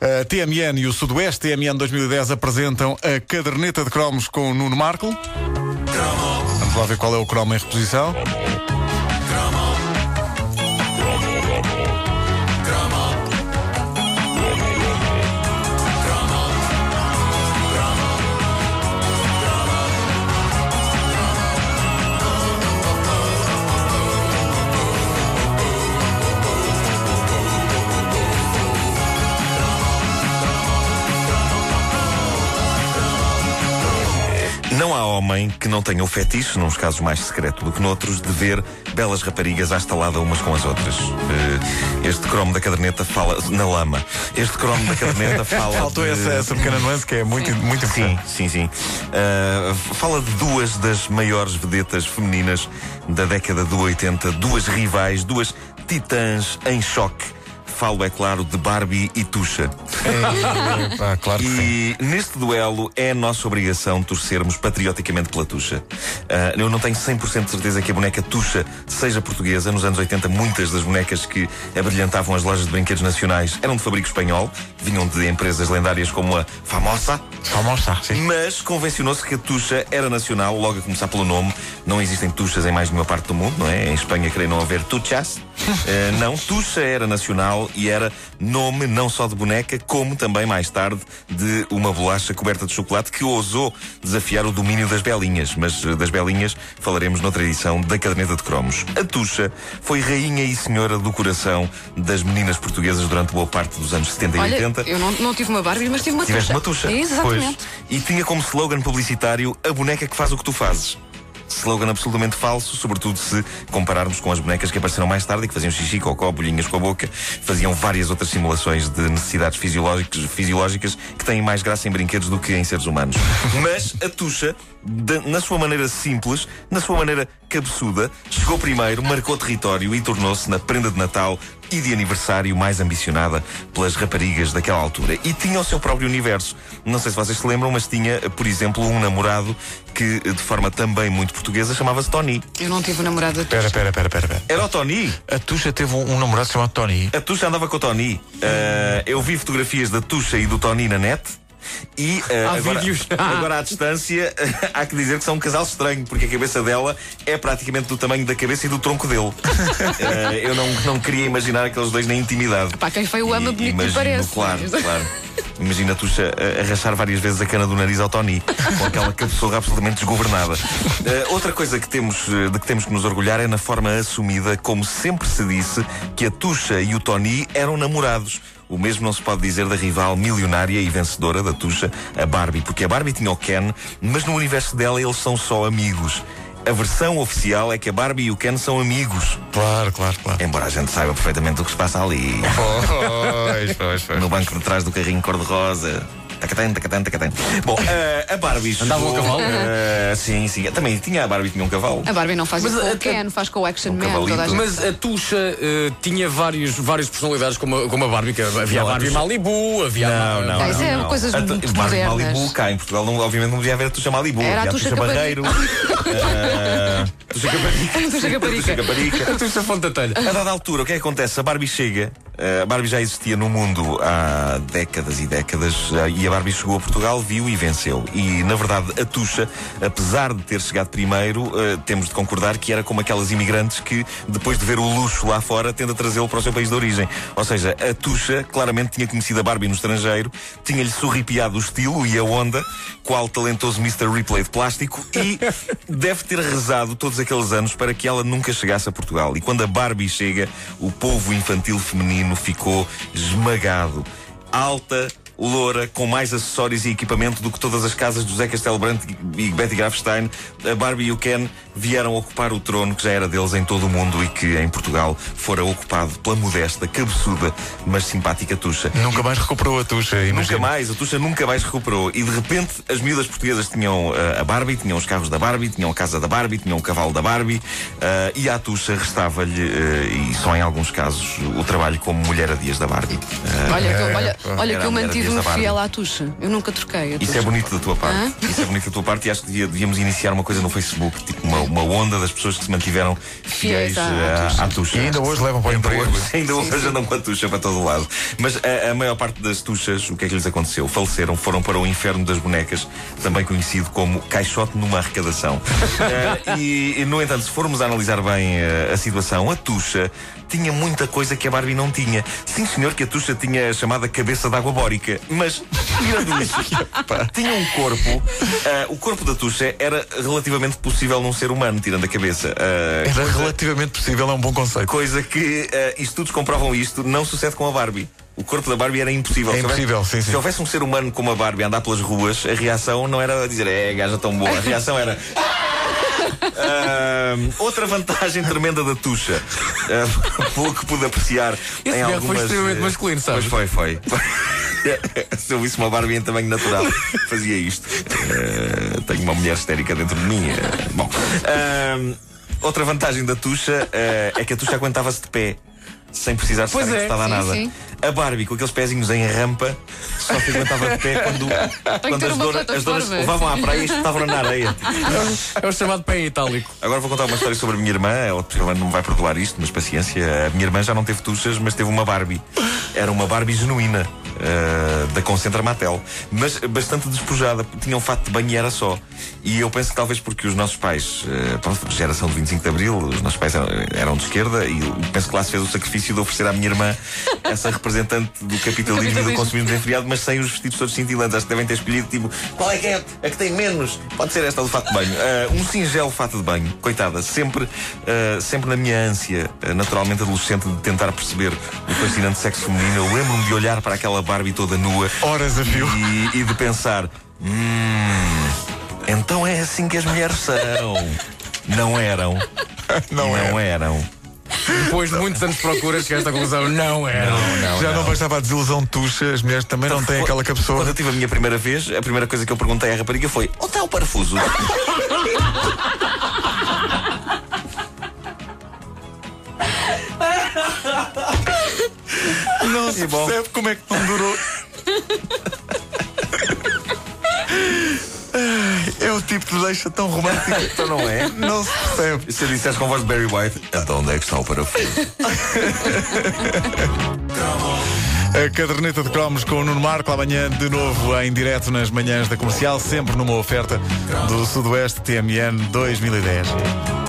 A TMN e o Sudoeste TMN 2010 apresentam a caderneta de cromos com o Nuno Marco. Vamos lá ver qual é o cromo em reposição. Não há homem que não tenha o fetiche, nos casos mais secreto do que noutros, de ver belas raparigas à estalada umas com as outras. Eh, este cromo da caderneta fala. na lama. Este cromo da caderneta fala. Faltou de- essa, essa pequena nuance que é muito, muito Sim, importante. sim, sim. Uh, fala de duas das maiores vedetas femininas da década do 80, duas rivais, duas titãs em choque. Falo, é claro, de Barbie e Tuxa. Ah, claro que sim. E neste duelo é nossa obrigação torcermos patrioticamente pela Tuxa. Ah, eu não tenho 100% de certeza que a boneca Tuxa seja portuguesa. Nos anos 80, muitas das bonecas que abrilhantavam as lojas de brinquedos nacionais eram de fabrico espanhol, vinham de empresas lendárias como a Famosa. Mostrar, sim. Mas convencionou-se que a Tuxa era nacional, logo a começar pelo nome. Não existem Tuxas em mais nenhuma parte do mundo, não é? Em Espanha, creio não haver Tuchas. Eh, não, Tuxa era nacional e era nome não só de boneca, como também mais tarde de uma bolacha coberta de chocolate que ousou desafiar o domínio das belinhas. Mas eh, das belinhas falaremos noutra edição da Caderneta de Cromos. A Tuxa foi rainha e senhora do coração das meninas portuguesas durante boa parte dos anos 70 e Olha, 80. eu não, não tive uma Barbie, mas tive uma Tiveste tucha. uma tucha. Exatamente. Pois. E tinha como slogan publicitário a boneca que faz o que tu fazes. Slogan absolutamente falso, sobretudo se compararmos com as bonecas que apareceram mais tarde e que faziam xixi, cocó, bolhinhas com a boca, faziam várias outras simulações de necessidades fisiológicas, fisiológicas que têm mais graça em brinquedos do que em seres humanos. Mas a Tuxa, de- na sua maneira simples, na sua maneira cabeçuda, chegou primeiro, marcou território e tornou-se na prenda de Natal e de aniversário mais ambicionada pelas raparigas daquela altura. E tinha o seu próprio universo. Não sei se vocês se lembram, mas tinha, por exemplo, um namorado que, de forma também muito portuguesa, chamava-se Tony. Eu não tive um namorado Espera, espera, espera, espera, espera. Era o Tony. A Tuxa teve um, um namorado chamado Tony. A Tuxa andava com o Tony. Ah, eu vi fotografias da Tuxa e do Tony na net. E ah, Há agora, vídeos. agora à distância há que dizer que são um casal estranho, porque a cabeça dela é praticamente do tamanho da cabeça e do tronco dele. Ah, eu não, não queria imaginar aqueles dois na intimidade. Pá, quem foi o ama bonito que imagino, parece. Claro, claro. Imagina a Tuxa a, a rachar várias vezes a cana do nariz ao Tony, com aquela cabeçorra absolutamente desgovernada. Eh, outra coisa que temos, eh, de que temos que nos orgulhar é na forma assumida, como sempre se disse, que a Tuxa e o Tony eram namorados. O mesmo não se pode dizer da rival milionária e vencedora da Tuxa, a Barbie, porque a Barbie tinha o Ken, mas no universo dela eles são só amigos. A versão oficial é que a Barbie e o Ken são amigos, Claro, claro, claro. embora a gente saiba perfeitamente o que se passa ali. Pois, pois, pois. no banco de trás do carrinho cor-de-rosa. Tacatã, tacatã, tacatã. Bom, eh, a Barbie Andava chegou, a cavalo? eh, sim, sim. Também tinha a Barbie, tinha um cavalo. A Barbie não faz Mas isso com a- o Ken, faz com o Action Um Man. Toda a gente Mas a Tuxa eh, tinha vários, várias personalidades, como a, como a Barbie. Que havia Não, a a Barbie Tuxa- Malibu, havia a Não, não, Ah, isso não, é não. coisas a muito Barbie modernas. Malibu, cá em Portugal, não, obviamente não devia haver a Tuxa Malibu. Era a havia Tuxa Barreiro. eh, Tuxa Caparica. Tuxa Caparica. Tuxa Caparica. Tuxa Fontatelha. A dada altura, o que é que acontece? A Barbie chega. A Barbie já existia no mundo há décadas e décadas eh, e a Barbie chegou a Portugal, viu e venceu. E, na verdade, a Tuxa, apesar de ter chegado primeiro, eh, temos de concordar que era como aquelas imigrantes que, depois de ver o luxo lá fora, tende a trazê-lo para o seu país de origem. Ou seja, a Tuxa claramente tinha conhecido a Barbie no estrangeiro, tinha-lhe sorripiado o estilo e a onda, qual talentoso Mr. Ripley de plástico, e deve ter rezado todos aqueles anos para que ela nunca chegasse a Portugal. E quando a Barbie chega, o povo infantil feminino ficou esmagado. Alta, loura, com mais acessórios e equipamento do que todas as casas do José Castelo Branco e Betty Grafstein, a Barbie e o Ken vieram ocupar o trono que já era deles em todo o mundo e que em Portugal fora ocupado pela modesta, cabeçuda, mas simpática Tuxa. Nunca mais recuperou a Tuxa, Nunca mais, a Tuxa nunca mais recuperou. E de repente as miúdas portuguesas tinham ah, a Barbie, tinham os carros da Barbie, tinham a casa da Barbie, tinham o cavalo da Barbie ah, e à Tuxa restava-lhe, ah, e só em alguns casos, o trabalho como mulher a dias da Barbie. Olha, que, eu- olha, É, olha que eu a mulher mantive Sinto-me a Barbie. fiel à tuxa. Eu nunca troquei. a Isso tuxa. é bonito da tua parte. Hã? Isso é bonito da tua parte e acho que devia- devíamos iniciar uma coisa no Facebook, tipo uma, uma onda das pessoas que se mantiveram fiéis Fiéis à- à tuxa. à tuxa. E ainda hoje levam para o Ainda emprego. hoje, ainda hoje andam com a tuxa para todo lado. Mas a, a maior parte das tuxas, o que é que lhes aconteceu? Faleceram, foram para o inferno das bonecas, também conhecido como caixote numa arrecadação. Eh, e, e, no entanto, se formos a analisar bem eh, a situação, a tuxa tinha muita coisa que a Barbie não tinha. Sim, senhor, que a tuxa tinha a chamada cabeça de água bórica, mas tirando isso, tinha um corpo. eh, o corpo da tuxa era relativamente possível num ser humano, tirando a cabeça. Eh, Era coisa- relativamente possível, é um bom conceito. Coisa que eh, estudos comprovam isto, não sucede com a Barbie. O corpo da Barbie era impossível. É houvesse- impossível, sim, sim. Se houvesse um ser humano como a Barbie a andar pelas ruas, a reação não era dizer é gaja tão boa. A reação era. Ahm, outra vantagem tremenda da Tuxa, ah, pelo que pude apreciar Esse em berro foi algumas. extremamente masculino, sabes? Pois foi, foi. Se eu visse uma Barbie em tamanho natural, fazia isto. Eh, tenho uma mulher histérica dentro de mim. eh, bom. Ahm, outra vantagem da Tuxa eh, é que a Tuxa aguentava-se de pé. Sem precisar de Pois estar é, encostada a nada. sim. A Barbie, com aqueles pezinhos em rampa, só se aguentava de pé quando, quando as, dora- as doras plataforma. levavam à praia e estavam na areia. É o chamado pé em itálico. Agora vou contar uma história sobre a minha irmã. Ela possivelmente não me vai perdoar isto, mas paciência. A minha irmã já não teve tuchas, mas teve uma Barbie. Era uma Barbie genuína. Eh, da Concentra Matel, mas bastante despojada, tinha um fato de banho e era só. E eu penso que talvez porque os nossos pais, pronto, geração de 25 de Abril, os nossos pais eram, eram de esquerda e penso que lá se fez o sacrifício de oferecer à minha irmã essa representante do capitalismo e do consumismo desenfreado, mas sem os vestidos todos cintilantes. Acho que devem ter escolhido tipo, qual é que é? A que tem menos? Pode ser esta do fato de banho. Ah, um singelo fato de banho, coitada, sempre, ah, sempre na minha ânsia, naturalmente adolescente, de tentar perceber o fascinante sexo feminino. Eu lembro-me de olhar para aquela Barbie toda nua Horas a fio. e, e de pensar: hum, então é assim que as mulheres são. Não eram. Não não é. eram. Depois de muitos anos de procura, chegaste à conclusão, não era. Já não bastava a desilusão de tuxa, as mulheres também não têm aquela Quando cabeçoa. eu tive a minha primeira vez, a primeira coisa que eu perguntei à rapariga foi: onde está o parafuso? Não se percebe como é que não durou. É o tipo que deixa tão romântico. então não é? Não se percebe. E se eu dissesse com voz de Barry White, então onde é que está o parafuso? A caderneta de cromos com o Nuno Marco, amanhã de novo em direto nas manhãs da comercial, sempre numa oferta do Sudoeste TMN 2010.